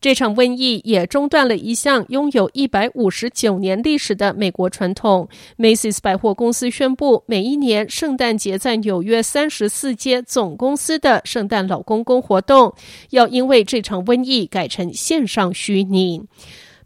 这场瘟疫也中断了一项拥有一百五十九年历史的美国传统。Macy's 百货公司宣布，每一年圣诞节在纽约三十四街总公司的圣诞老公公活动，要因为这场瘟疫改成线上虚拟。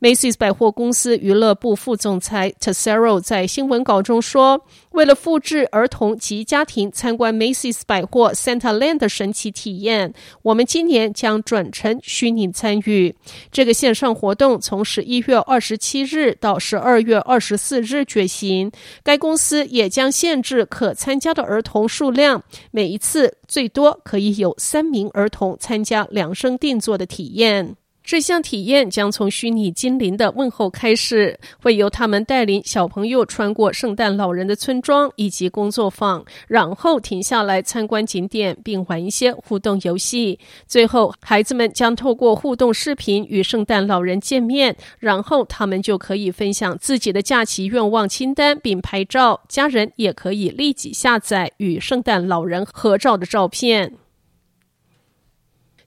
Macy's 百货公司娱乐部副总裁 Tesoro 在新闻稿中说：“为了复制儿童及家庭参观 Macy's 百货 Santaland 的神奇体验，我们今年将转成虚拟参与。这个线上活动从十一月二十七日到十二月二十四日举行。该公司也将限制可参加的儿童数量，每一次最多可以有三名儿童参加量身定做的体验。”这项体验将从虚拟精灵的问候开始，会由他们带领小朋友穿过圣诞老人的村庄以及工作坊，然后停下来参观景点，并玩一些互动游戏。最后，孩子们将透过互动视频与圣诞老人见面，然后他们就可以分享自己的假期愿望清单并拍照，家人也可以立即下载与圣诞老人合照的照片。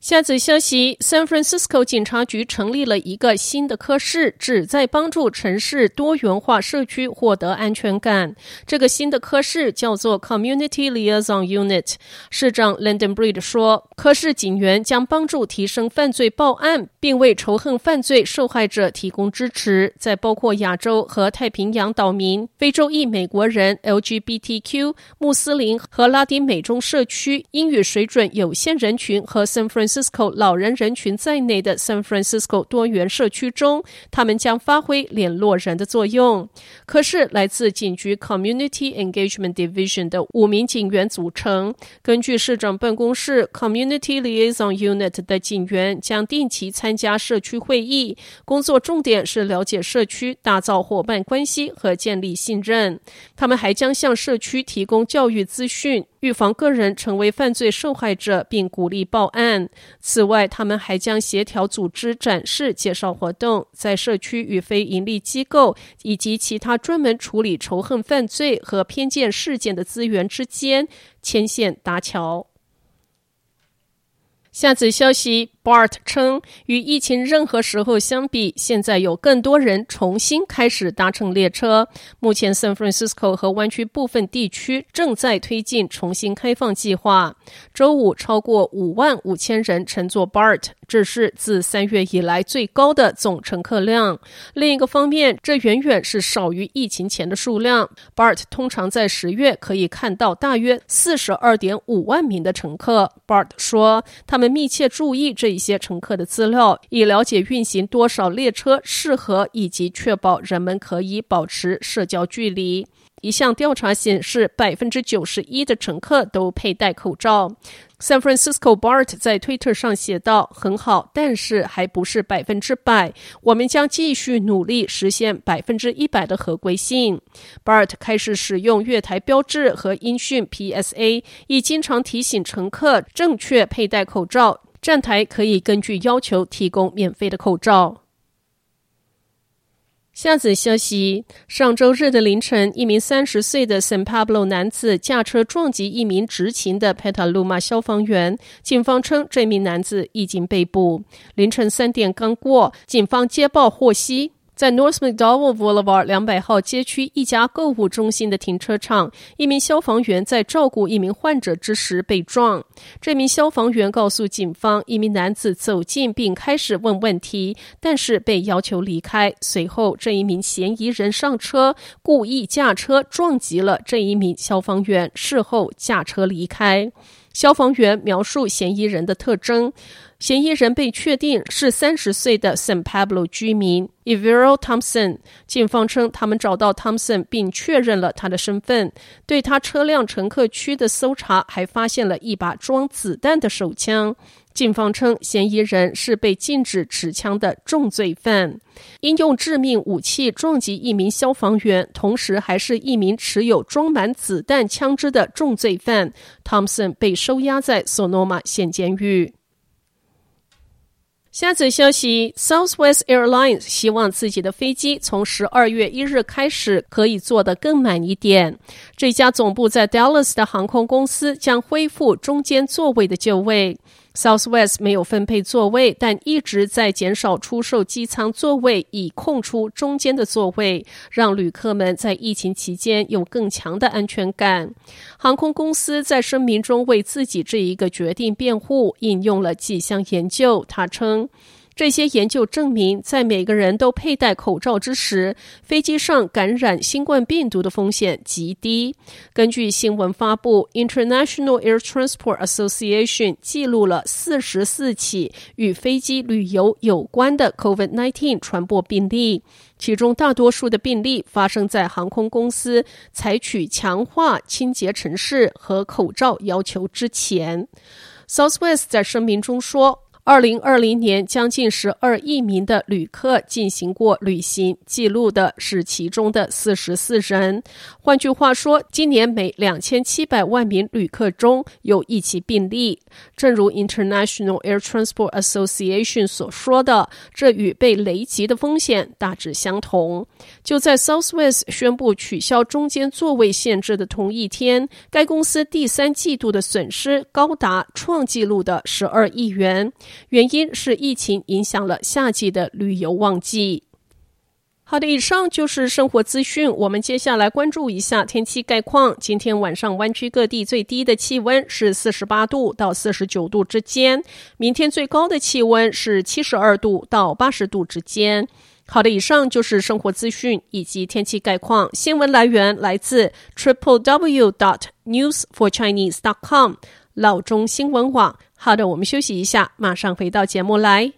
下则消息：San Francisco 警察局成立了一个新的科室，旨在帮助城市多元化社区获得安全感。这个新的科室叫做 Community Liaison Unit。市长 London Breed 说，科室警员将帮助提升犯罪报案，并为仇恨犯罪受害者提供支持。在包括亚洲和太平洋岛民、非洲裔美国人、LGBTQ、穆斯林和拉丁美洲社区、英语水准有限人群和 San Francisco Francisco 老人人群在内的 San Francisco 多元社区中，他们将发挥联络人的作用。可是来自警局 Community Engagement Division 的五名警员组成。根据市长办公室 Community Liaison Unit 的警员将定期参加社区会议，工作重点是了解社区、打造伙伴关系和建立信任。他们还将向社区提供教育资讯。预防个人成为犯罪受害者，并鼓励报案。此外，他们还将协调组织、展示、介绍活动，在社区与非营利机构以及其他专门处理仇恨犯罪和偏见事件的资源之间牵线搭桥。下次消息。Bart 称，与疫情任何时候相比，现在有更多人重新开始搭乘列车。目前，San Francisco 和湾区部分地区正在推进重新开放计划。周五，超过五万五千人乘坐 Bart，这是自三月以来最高的总乘客量。另一个方面，这远远是少于疫情前的数量。Bart 通常在十月可以看到大约四十二点五万名的乘客。Bart 说，他们密切注意这。一些乘客的资料，以了解运行多少列车适合，以及确保人们可以保持社交距离。一项调查显示，百分之九十一的乘客都佩戴口罩。San Francisco BART 在推特上写道：“很好，但是还不是百分之百。我们将继续努力实现百分之一百的合规性。” BART 开始使用月台标志和音讯 PSA，以经常提醒乘客正确佩戴口罩。站台可以根据要求提供免费的口罩。下则消息：上周日的凌晨，一名三十岁的 San Pablo 男子驾车撞击一名执勤的佩塔鲁马消防员。警方称，这名男子已经被捕。凌晨三点刚过，警方接报获悉。在 North McDowell Boulevard 两百号街区一家购物中心的停车场，一名消防员在照顾一名患者之时被撞。这名消防员告诉警方，一名男子走近并开始问问题，但是被要求离开。随后，这一名嫌疑人上车，故意驾车撞击了这一名消防员，事后驾车离开。消防员描述嫌疑人的特征。嫌疑人被确定是三十岁的 San Pablo 居民 Evero Thompson。警方称，他们找到 Thompson 并确认了他的身份。对他车辆乘客区的搜查，还发现了一把装子弹的手枪。警方称，嫌疑人是被禁止持枪的重罪犯，因用致命武器撞击一名消防员，同时还是一名持有装满子弹枪支的重罪犯。Thompson 被收押在索诺玛县监狱。下则消息：Southwest Airlines 希望自己的飞机从十二月一日开始可以坐得更满一点。这家总部在 Dallas 的航空公司将恢复中间座位的就位。Southwest 没有分配座位，但一直在减少出售机舱座位，以空出中间的座位，让旅客们在疫情期间有更强的安全感。航空公司在声明中为自己这一个决定辩护，引用了几项研究。他称，这些研究证明，在每个人都佩戴口罩之时，飞机上感染新冠病毒的风险极低。根据新闻发布，International Air Transport Association 记录了四十四起与飞机旅游有关的 COVID-19 传播病例，其中大多数的病例发生在航空公司采取强化清洁程式和口罩要求之前。Southwest 在声明中说。二零二零年，将近十二亿名的旅客进行过旅行，记录的是其中的四十四人。换句话说，今年每两千七百万名旅客中有一起病例。正如 International Air Transport Association 所说的，这与被雷击的风险大致相同。就在 Southwest 宣布取消中间座位限制的同一天，该公司第三季度的损失高达创纪录的十二亿元。原因是疫情影响了夏季的旅游旺季。好的，以上就是生活资讯。我们接下来关注一下天气概况。今天晚上湾区各地最低的气温是四十八度到四十九度之间，明天最高的气温是七十二度到八十度之间。好的，以上就是生活资讯以及天气概况。新闻来源来自 triple w dot news for chinese dot com 老中新闻网。好的，我们休息一下，马上回到节目来。